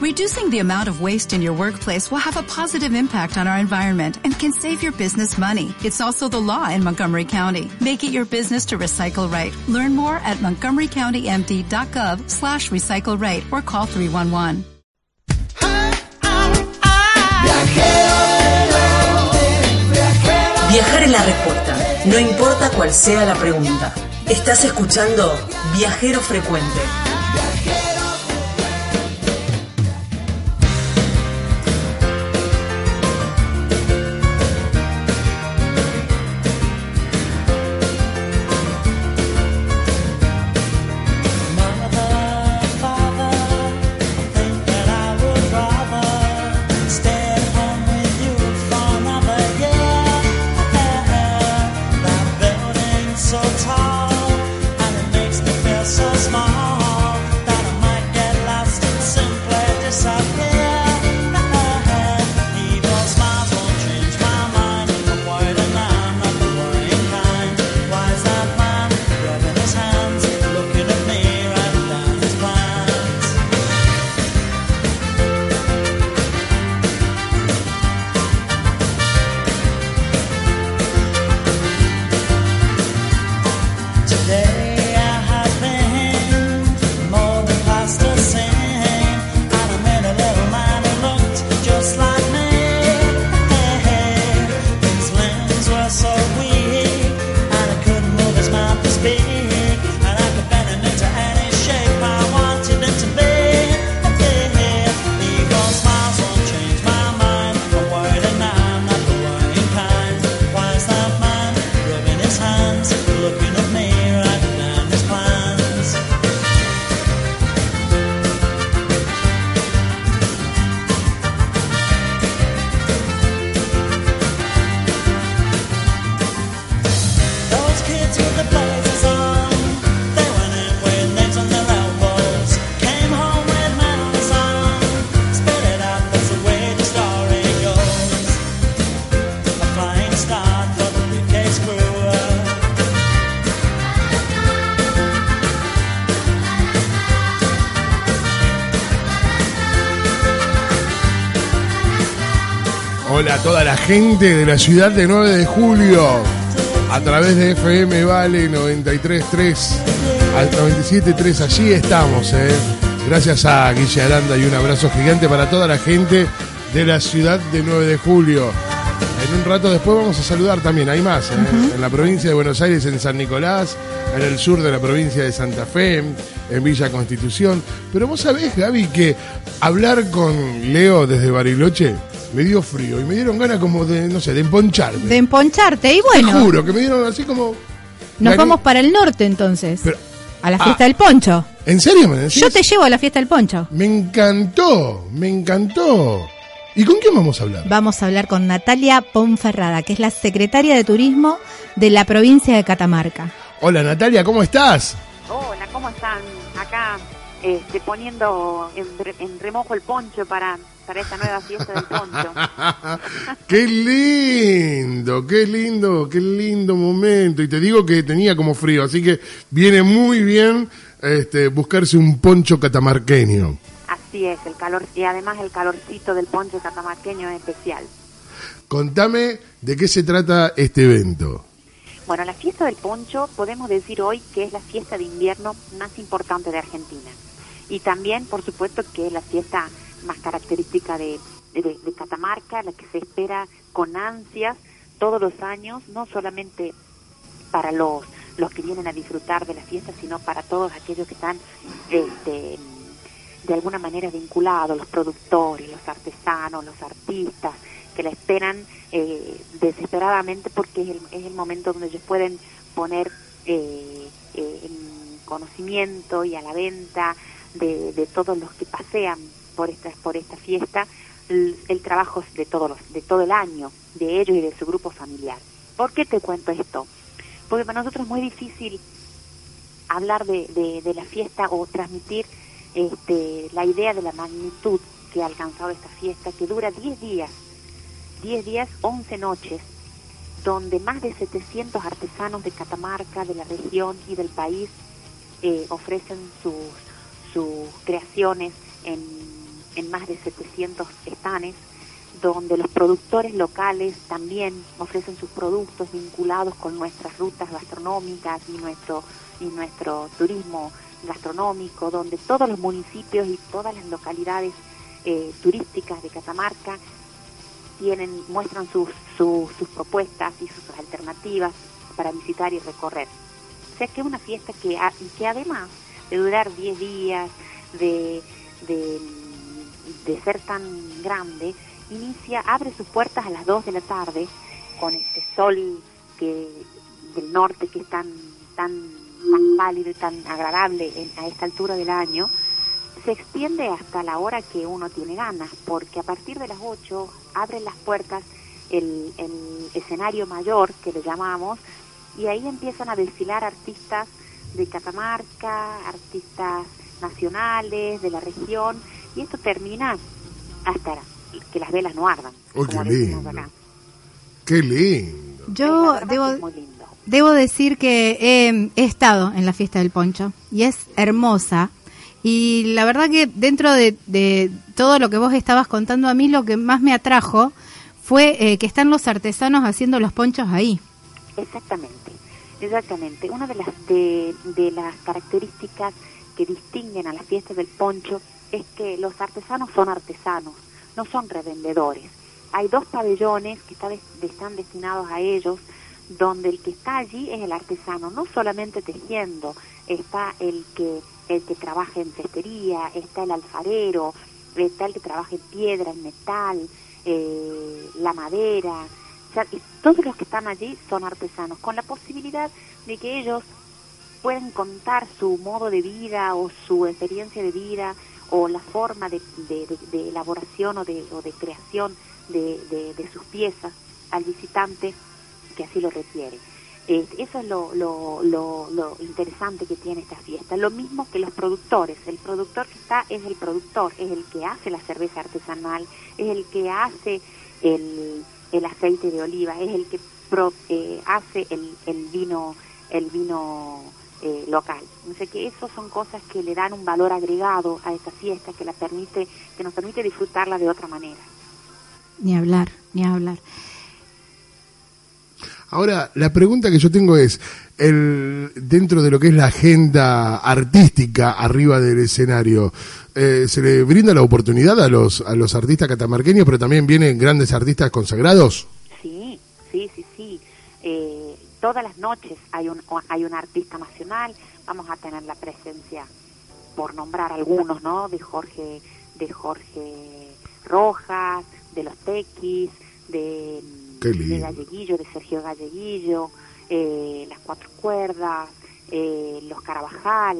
Reducing the amount of waste in your workplace will have a positive impact on our environment and can save your business money. It's also the law in Montgomery County. Make it your business to recycle right. Learn more at montgomerycountymd.gov slash recycle right or call 311. Viajar es la respuesta, no importa cuál sea la pregunta. Estás escuchando Viajero Frecuente. La gente de la ciudad de 9 de julio a través de FM Vale 93.3 al 97.3. Allí estamos, ¿eh? Gracias a Guille Aranda y un abrazo gigante para toda la gente de la ciudad de 9 de julio. En un rato después vamos a saludar también, hay más, ¿eh? en la provincia de Buenos Aires, en San Nicolás, en el sur de la provincia de Santa Fe, en Villa Constitución. Pero vos sabés, Gaby, que hablar con Leo desde Bariloche me dio frío y me dieron ganas como de, no sé, de emponcharme. De emponcharte, y bueno. Te juro, que me dieron así como... Nos vamos para el norte entonces. a la Ah. fiesta del poncho. ¿En serio me decís? Yo te llevo a la fiesta del poncho. Me encantó, me encantó. ¿Y con quién vamos a hablar? Vamos a hablar con Natalia Ponferrada, que es la secretaria de Turismo de la provincia de Catamarca. Hola Natalia, ¿cómo estás? Hola, ¿cómo están? Acá este, poniendo en, en remojo el poncho para, para esta nueva fiesta del poncho. qué lindo, qué lindo, qué lindo momento. Y te digo que tenía como frío, así que viene muy bien este, buscarse un poncho catamarqueño. Así es, el calor y además el calorcito del poncho catamarqueño es especial. Contame de qué se trata este evento. Bueno, la fiesta del poncho podemos decir hoy que es la fiesta de invierno más importante de Argentina. Y también, por supuesto, que es la fiesta más característica de, de- de Catamarca, la que se espera con ansias todos los años, no solamente para los, los que vienen a disfrutar de la fiesta, sino para todos aquellos que están este, de alguna manera vinculados, los productores, los artesanos, los artistas, que la esperan eh, desesperadamente porque es el, es el momento donde ellos pueden poner eh, eh, en conocimiento y a la venta de, de todos los que pasean por esta, por esta fiesta el, trabajo de todos los, de todo el año, de ellos y de su grupo familiar. ¿Por qué te cuento esto? Porque para nosotros es muy difícil hablar de, de, de la fiesta o transmitir este, la idea de la magnitud que ha alcanzado esta fiesta, que dura 10 días, 10 días, 11 noches, donde más de 700 artesanos de Catamarca, de la región y del país eh, ofrecen sus, sus creaciones en, en más de 700 estanes, donde los productores locales también ofrecen sus productos vinculados con nuestras rutas gastronómicas y nuestro, y nuestro turismo gastronómico, donde todos los municipios y todas las localidades eh, turísticas de Catamarca tienen, muestran sus, sus, propuestas y sus alternativas para visitar y recorrer. O sea que es una fiesta que, que además de durar 10 días, de, de, de ser tan grande, inicia, abre sus puertas a las 2 de la tarde con este sol que del norte que es tan tan tan pálido y tan agradable a esta altura del año, se extiende hasta la hora que uno tiene ganas, porque a partir de las 8 abren las puertas el, el escenario mayor, que le llamamos, y ahí empiezan a desfilar artistas de Catamarca, artistas nacionales de la región, y esto termina hasta que las velas no ardan. Oh, qué lindo. Qué lindo. Yo debo, debo decir que he, estado en la fiesta del poncho y es hermosa. Y la verdad que dentro de, todo lo que vos estabas contando a mí, lo que más me atrajo fue eh, que están los artesanos haciendo los ponchos ahí. Exactamente, exactamente. Una de las, de, las características que distinguen a las fiestas del poncho es que los artesanos son artesanos no son revendedores. Hay dos pabellones que están destinados a ellos, donde el que está allí es el artesano, no solamente tejiendo, está el que, el que trabaja en cestería, está el alfarero, está el que trabaja en piedra, en metal, eh, la madera, todos los que están allí son artesanos, con la posibilidad de que ellos puedan contar su modo de vida o su experiencia de vida o la forma de, de, elaboración o de, o de creación de, sus piezas al visitante que así lo requiere. eso es lo, lo, lo, interesante que tiene esta fiesta. Lo mismo que los productores. El productor que está es el productor, es el que hace la cerveza artesanal, es el que hace el, el aceite de oliva, es el que eh, hace el, el vino el vino eh, local. No sé que eso son cosas que le dan un valor agregado a esta fiesta, que la permite, que nos permite disfrutarla de otra manera. Ni hablar, ni hablar. Ahora, la pregunta que yo tengo es, el, dentro de lo que es la agenda artística arriba del escenario, eh, ¿se le brinda la oportunidad a los, a los artistas catamarqueños, pero también vienen grandes artistas consagrados? Sí, sí, sí, sí. Eh, todas las noches hay un, hay un artista nacional, vamos a tener la presencia, por nombrar algunos, ¿no? De Jorge, de Jorge Rojas, de los Tequis, de, de Galleguillo, de Sergio Galleguillo, eh, las Cuatro Cuerdas, eh, los Carabajal,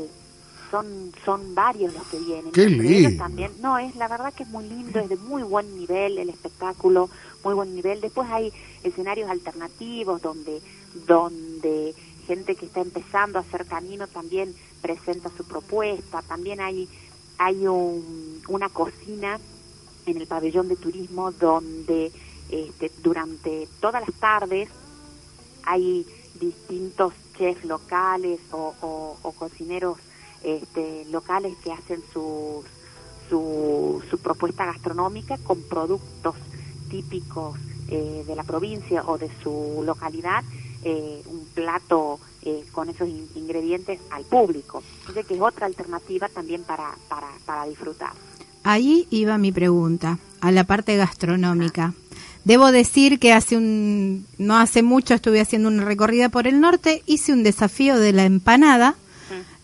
son son varios los que vienen. Qué lindo. También, no, es la verdad que es muy lindo, es de muy buen nivel el espectáculo, muy buen nivel. Después hay escenarios alternativos donde donde gente que está empezando a hacer camino también presenta su propuesta. También hay, hay un, una cocina en el pabellón de turismo donde este, durante todas las tardes hay distintos chefs locales o, o, cocineros este, locales que hacen su, su, su propuesta gastronómica con productos típicos eh, de la provincia o de su localidad eh, un plato eh, con esos ingredientes al público. Entonces que es otra alternativa también para, para, para disfrutar. Ahí iba mi pregunta, a la parte gastronómica. Debo decir que hace un, no hace mucho estuve haciendo una recorrida por el norte, hice un desafío de la empanada,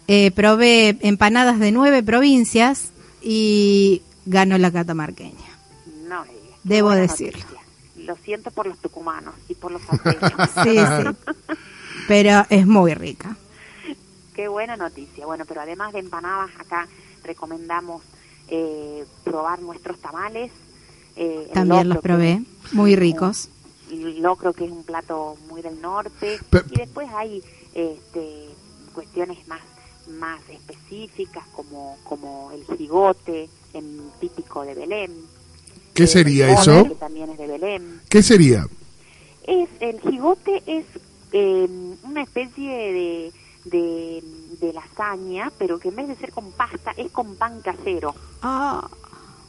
eh, probé empanadas de nueve provincias y ganó la catamarqueña. No, Debo decirlo lo siento por los tucumanos y por los salteños. sí, sí. Pero es muy rica. Qué buena noticia. Bueno, pero además de empanadas, acá recomendamos eh, probar nuestros tamales. Eh, También los probé, muy ricos. El locro, que es un plato muy del norte. y después hay este, cuestiones más más específicas como como el jigote en típico de Belén ¿Qué sería eso? Que también es de Belén. ¿Qué sería? Es, el jigote es em, una especie de, de, lasaña, pero que en vez de ser con pasta, es con pan casero. Ah.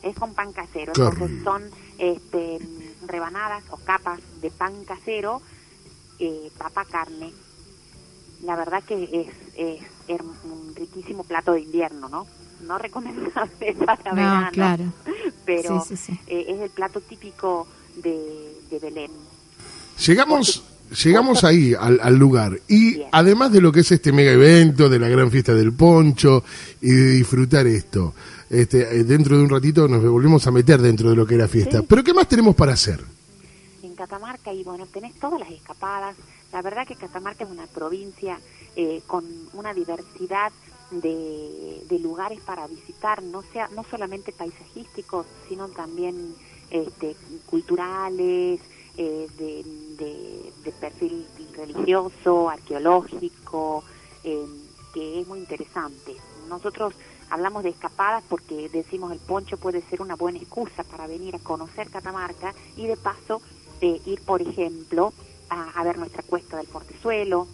Es con pan casero. Entonces son este, rebanadas o capas de pan casero, eh, papa, carne. La verdad que es, es, un riquísimo plato de invierno, ¿no? No recomendable para verano, claro. pero eh, es el plato típico de, de Belén. Llegamos llegamos ahí al, lugar y además de lo que es este mega evento de la gran fiesta del poncho y de disfrutar esto este eh, dentro de un ratito nos volvemos a meter dentro de lo que es la fiesta pero qué más tenemos para hacer en Catamarca y bueno tenés todas las escapadas. La verdad que Catamarca es una provincia eh, con una diversidad de, de, lugares para visitar no sea no solamente paisajísticos sino también este, culturales eh, de, perfil religioso, arqueológico, eh, que es muy interesante. Nosotros hablamos de escapadas porque decimos el poncho puede ser una buena excusa para venir a conocer Catamarca y de paso eh, ir, por ejemplo, a, ver nuestra cuesta del Portezuelo,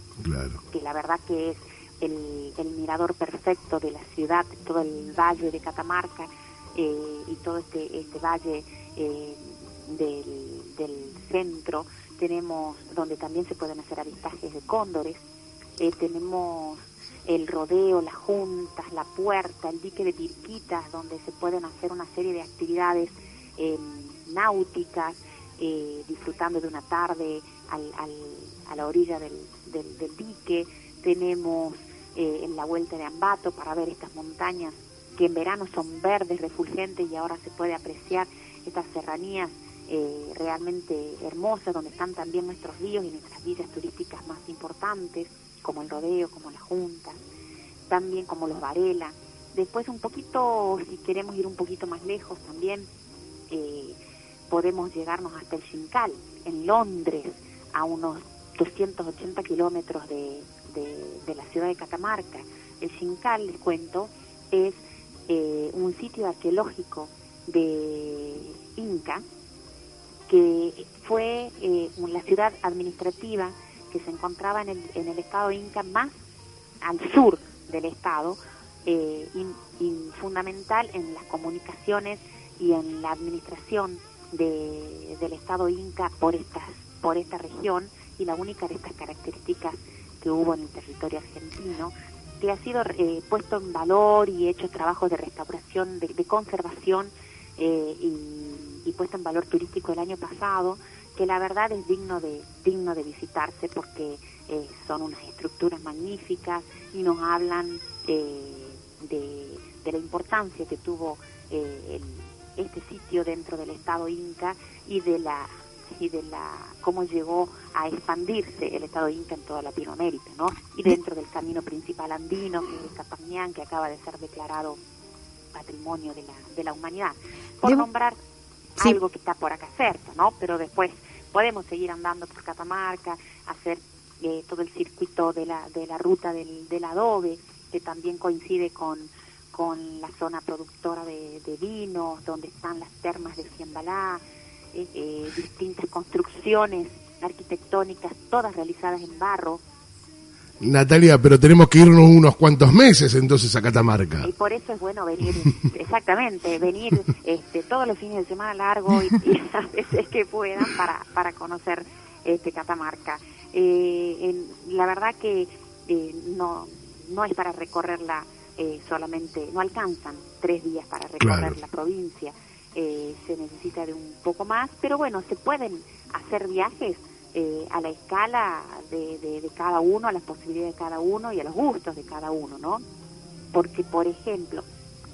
que la verdad que es el, mirador perfecto de la ciudad, todo el valle de Catamarca y todo este, este valle del, del centro, tenemos donde también se pueden hacer avistajes de cóndores, eh, tenemos el rodeo, las juntas, la puerta, el dique de Pirquitas, donde se pueden hacer una serie de actividades eh, náuticas, eh, disfrutando de una tarde al, a la orilla del, del, dique. Tenemos en la vuelta de Ambato para ver estas montañas que en verano son verdes, refulgentes y ahora se puede apreciar estas serranías eh, realmente hermosas, donde están también nuestros ríos y nuestras villas turísticas más importantes, como el Rodeo, como la Junta, también como los Varela. Después un poquito, si queremos ir un poquito más lejos también, eh, podemos llegarnos hasta el Xincal, en Londres, a unos 280 kilómetros de, la ciudad de Catamarca. El Xincal, les cuento, es eh, un sitio arqueológico de Inca, que fue eh, la ciudad administrativa que se encontraba en el, estado Inca más al sur del estado eh, y, fundamental en las comunicaciones y en la administración de, del estado Inca por estas por esta región y la única de estas características que hubo en el territorio argentino que ha sido eh, puesto en valor y hecho trabajos de restauración, de, de conservación eh, y, puesto en valor turístico el año pasado, que la verdad es digno de, digno de visitarse porque eh, son unas estructuras magníficas y nos hablan eh, de, la importancia que tuvo este sitio dentro del Estado Inca y de la y de la cómo llegó a expandirse el Estado Inca en toda Latinoamérica, ¿no? Y dentro del camino principal andino, que es el Capañán, que acaba de ser declarado patrimonio de la, de la humanidad. Por nombrar algo que está por acá cerca, ¿no? Pero después podemos seguir andando por Catamarca, hacer eh, todo el circuito de la, de la ruta del, del adobe, que también coincide con, con la zona productora de, vinos, donde están las termas de Ciembalá, eh, eh, distintas construcciones arquitectónicas, todas realizadas en barro, Natalia, pero tenemos que irnos unos cuantos meses entonces a Catamarca. Y por eso es bueno venir, exactamente, venir este, todos los fines de semana largo y, las veces que puedan para, para conocer este Catamarca. Eh, la verdad que eh, no, no es para recorrerla eh, solamente, no alcanzan tres días para recorrer la provincia. se necesita de un poco más, pero bueno, se pueden hacer viajes eh, a la escala de, de, cada uno, a las posibilidades de cada uno y a los gustos de cada uno, ¿no? Porque, por ejemplo,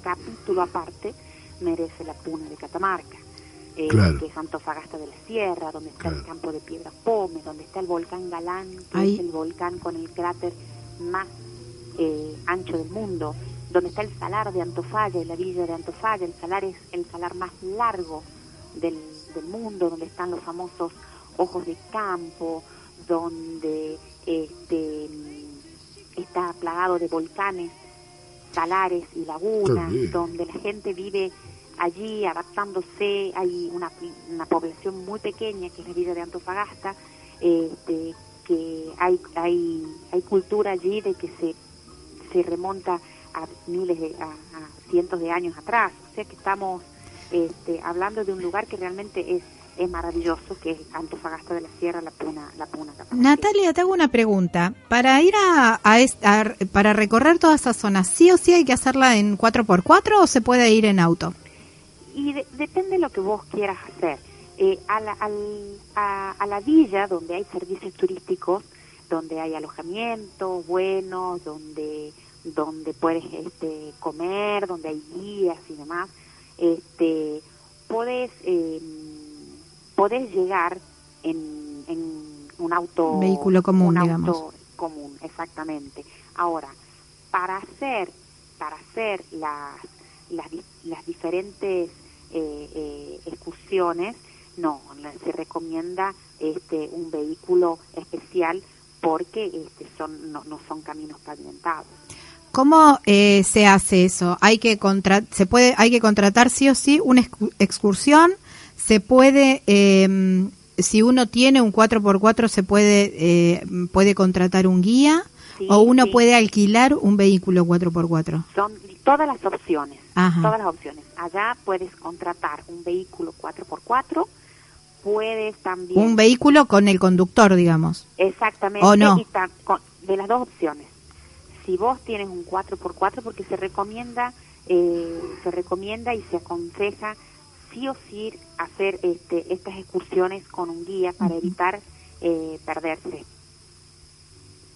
capítulo aparte merece la Puna de Catamarca, eh, que es Antofagasta de la Sierra, donde está el campo de Piedras Pómez, donde está el volcán Galán, que es el volcán con el cráter más eh, ancho del mundo, donde está el salar de Antofalla, la villa de Antofalla, el salar es el salar más largo del, del mundo, donde están los famosos ojos de campo, donde este, está plagado de volcanes, salares y lagunas, donde la gente vive allí adaptándose, hay una, una población muy pequeña que es la vida de Antofagasta, este, que hay, hay, hay cultura allí de que se, se remonta a miles de, a cientos de años atrás, o sea que estamos este, hablando de un lugar que realmente es es maravilloso, que es Antofagasta de la Sierra, la Puna, la Puna. Natalia, te hago una pregunta. Para ir a, a, para recorrer toda esa zona, ¿sí o sí hay que hacerla en 4x4 o se puede ir en auto? Y depende de lo que vos quieras hacer. Eh, a, la, a, la villa donde hay servicios turísticos, donde hay alojamiento bueno, donde donde puedes este, comer, donde hay guías y demás, este, podés eh, podés llegar en, un auto vehículo común, un auto común, exactamente. Ahora, para hacer para hacer las las, las diferentes eh, eh, excursiones, no, se recomienda este un vehículo especial porque este son no, no son caminos pavimentados. ¿Cómo eh, se hace eso? Hay que contra se puede hay que contratar sí o sí una excursión se puede, em, si uno tiene un 4x4, se puede, eh, puede contratar un guía o uno puede alquilar un vehículo 4x4. Son todas las opciones, todas las opciones. Allá puedes contratar un vehículo 4x4, puedes también... Un vehículo con el conductor, digamos. Exactamente. ¿O no? de las dos opciones. Si vos tienes un 4x4, porque se recomienda, eh, se recomienda y se aconseja sí o sí hacer este, estas excursiones con un guía para evitar eh, perderse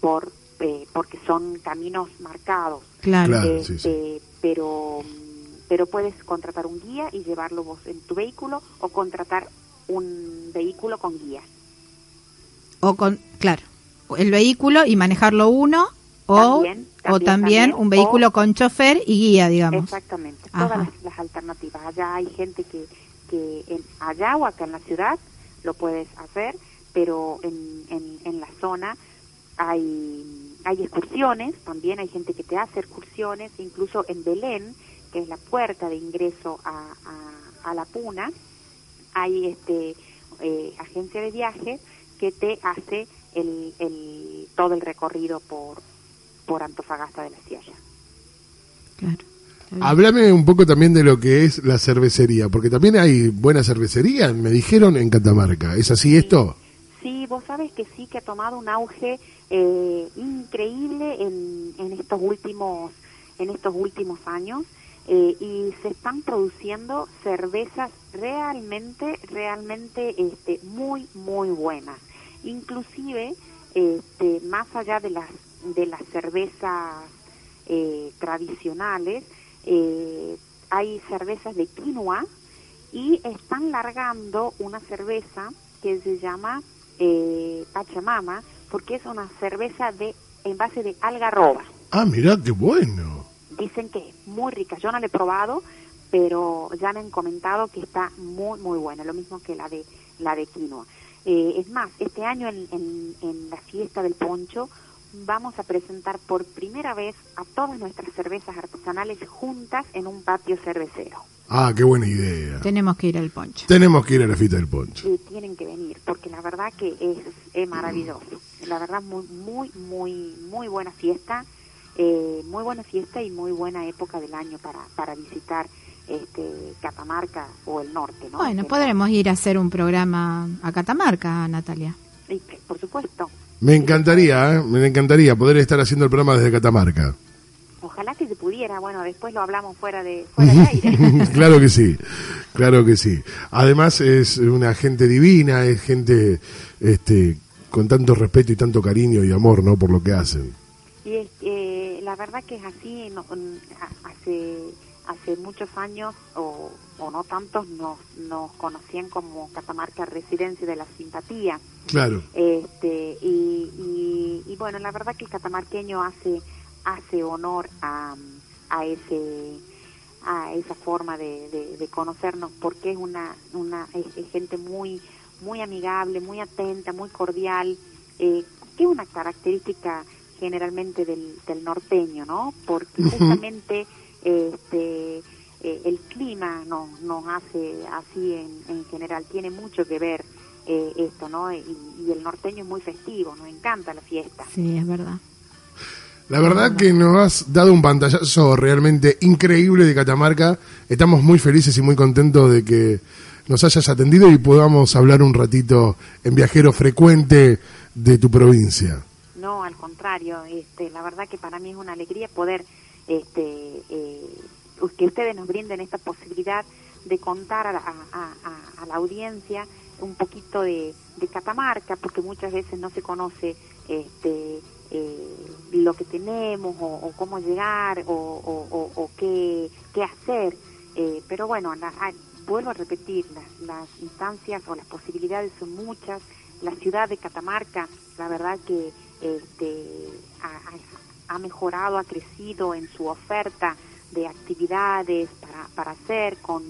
por eh, porque son caminos marcados. Claro, este, pero pero puedes contratar un guía y llevarlo vos en tu vehículo o contratar un vehículo con guía. O con claro el vehículo y manejarlo uno o o también, un vehículo con chofer y guía, digamos. Exactamente, todas las, alternativas. Allá hay gente que, que en, allá o acá en la ciudad lo puedes hacer, pero en, en, la zona hay, hay excursiones, también hay gente que te hace excursiones, incluso en Belén, que es la puerta de ingreso a, a, la Puna, hay este eh, agencia de viajes que te hace el, el, todo el recorrido por, por Antofagasta de la Sierra. Claro. Háblame un poco también de lo que es la cervecería, porque también hay buena cervecería, me dijeron, en Catamarca. ¿Es así esto? Sí, vos sabes que sí, que ha tomado un auge eh, increíble en, en, estos últimos en estos últimos años eh, y se están produciendo cervezas realmente realmente este, muy muy buenas inclusive este, más allá de las de las cervezas eh, tradicionales, eh, hay cervezas de quinoa y están largando una cerveza que se llama eh, Pachamama porque es una cerveza de en base de algarroba. Ah, mira, qué bueno. Dicen que es muy rica. Yo no la he probado, pero ya me han comentado que está muy, muy buena. Lo mismo que la de la de quinoa. es más, este año en, en la fiesta del poncho vamos a presentar por primera vez a todas nuestras cervezas artesanales juntas en un patio cervecero. Ah, qué buena idea. Tenemos que ir al poncho. Tenemos que ir a la fiesta del poncho. Y tienen que venir, porque la verdad que es, es maravilloso. La verdad, muy, muy, muy, muy buena fiesta. Eh, muy buena fiesta y muy buena época del año para, para visitar este, Catamarca o el norte. ¿no? Bueno, podremos ir a hacer un programa a Catamarca, Natalia. por supuesto. Me encantaría, ¿eh? me encantaría poder estar haciendo el programa desde Catamarca. Ojalá que se pudiera, bueno, después lo hablamos fuera de, fuera de aire. claro que sí, claro que sí. Además es una gente divina, es gente este, con tanto respeto y tanto cariño y amor, ¿no? Por lo que hacen. Y es, eh, la verdad que es así, no, hace hace muchos años, o, no tantos, nos, nos conocían como Catamarca Residencia de la Simpatía. Claro. Este, y, y, bueno, la verdad que el catamarqueño hace, hace honor a, a ese a esa forma de, de, conocernos porque es una, una es, gente muy muy amigable muy atenta muy cordial eh, que es una característica generalmente del, del norteño no porque justamente este, eh, el clima nos, nos hace así en, en general, tiene mucho que ver eh, esto, ¿no? Y, el norteño es muy festivo, nos encanta la fiesta. Sí, es verdad. La verdad que nos has dado un pantallazo realmente increíble de Catamarca. Estamos muy felices y muy contentos de que nos hayas atendido y podamos hablar un ratito en viajero frecuente de tu provincia. No, al contrario, este, la verdad que para mí es una alegría poder este, eh, que ustedes nos brinden esta posibilidad de contar a, la audiencia un poquito de, Catamarca, porque muchas veces no se conoce este, eh, lo que tenemos o, cómo llegar o, qué, hacer. Eh, pero bueno, vuelvo a repetir, las, instancias o las posibilidades son muchas. La ciudad de Catamarca, la verdad que este, ha, mejorado, ha crecido en su oferta de actividades para, para hacer con,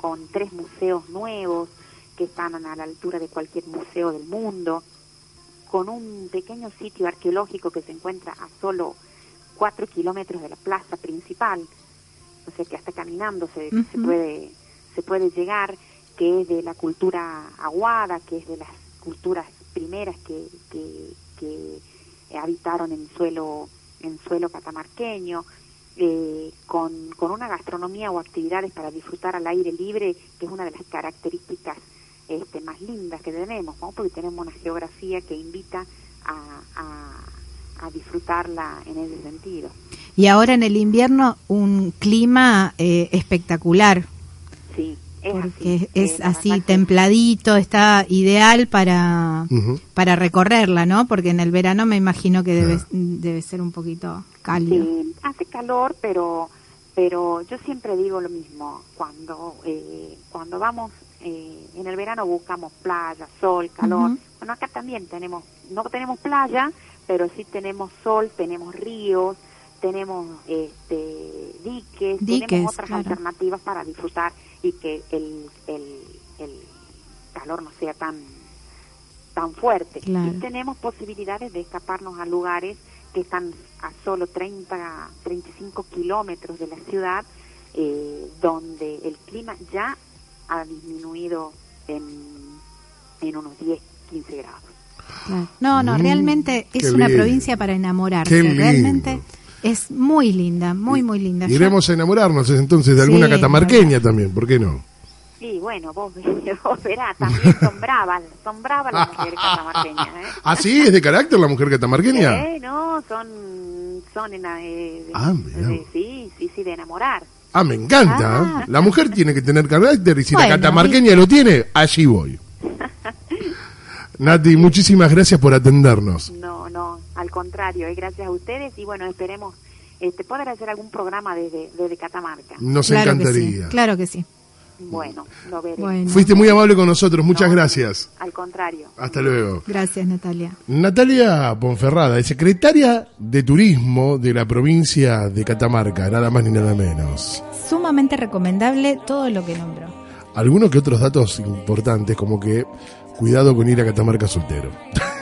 con tres museos nuevos que están a la altura de cualquier museo del mundo, con un pequeño sitio arqueológico que se encuentra a solo cuatro kilómetros de la plaza principal, o sea que hasta caminando se, se puede se puede llegar, que es de la cultura aguada, que es de las culturas primeras que, que, habitaron en suelo en suelo catamarqueño, eh, con, con una gastronomía o actividades para disfrutar al aire libre, que es una de las características este, más lindas que tenemos, porque tenemos una geografía que invita a, a, disfrutarla en ese sentido. Y ahora en el invierno un clima eh, espectacular. Sí, es porque así, es así templadito, está ideal para, para recorrerla, ¿no? Porque en el verano me imagino que debe, debe ser un poquito cálido. Sí, hace calor, pero pero yo siempre digo lo mismo, cuando eh, cuando vamos eh, en el verano buscamos playa, sol, calor. Bueno, acá también tenemos, no tenemos playa, pero sí tenemos sol, tenemos ríos, tenemos este, diques, tenemos otras alternativas para disfrutar y que el, el, calor no sea tan tan fuerte. Y tenemos posibilidades de escaparnos a lugares que están a solo 30, 35 kilómetros de la ciudad, eh, donde el clima ya ha disminuido en, en unos 10, 15 grados. No, no, mm, realmente es una provincia para enamorarse. Realmente es muy linda, muy, muy linda. Iremos a enamorarnos entonces de alguna catamarqueña también, ¿por qué no? Sí, bueno, vos, vos verás, también son bravas, son bravas las mujeres catamarqueñas. ¿eh? ¿Ah, sí? ¿Es de carácter la mujer catamarqueña? Eh, no, son, son en, eh, ah, sí, sí, sí, de enamorar. Ah, me encanta. Ah. La mujer tiene que tener carácter y si la catamarqueña lo tiene, allí voy. Nati, muchísimas gracias por atendernos. Al contrario, es gracias a ustedes y bueno, esperemos este, poder hacer algún programa desde, desde Catamarca. Nos encantaría. claro que sí. Bueno, lo veremos. Fuiste muy amable con nosotros, muchas gracias. Al contrario. Hasta luego. Gracias, Natalia. Natalia Ponferrada, es secretaria de Turismo de la provincia de Catamarca, nada más ni nada menos. Sumamente recomendable todo lo que nombró. Algunos que otros datos importantes, como que cuidado con ir a Catamarca soltero.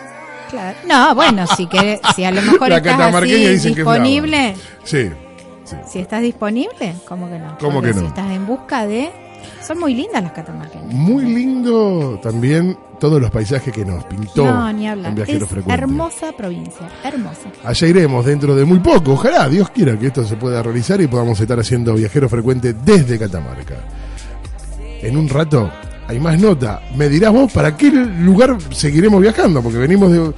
Claro. No, bueno, si, que, si a lo mejor estás así disponible. sí, Si estás disponible, ¿cómo que no? ¿Cómo que no? Si estás en busca de son muy lindas las catamarqueñas. Muy lindo también todos los paisajes que nos pintó no, ni hablar. Hermosa provincia, hermosa. Allá iremos dentro de muy poco. Ojalá Dios quiera que esto se pueda realizar y podamos estar haciendo viajero frecuente desde Catamarca. En un rato hay más nota. Me dirás vos para qué lugar seguiremos viajando, porque venimos de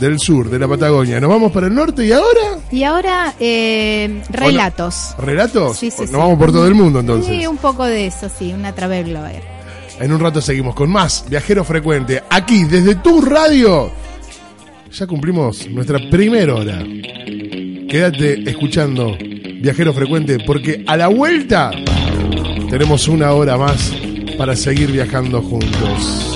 del sur, de la Patagonia. Nos vamos para el norte y ahora. Y ahora, eh, relatos. ¿Relatos? Sí, sí, Nos vamos por todo el mundo entonces. Sí, un poco de eso, sí, una travel. En un rato seguimos con más Viajero Frecuente, aquí desde tu radio. Ya cumplimos nuestra primera hora. Quédate escuchando Viajero Frecuente porque a la vuelta tenemos una hora más para seguir viajando juntos.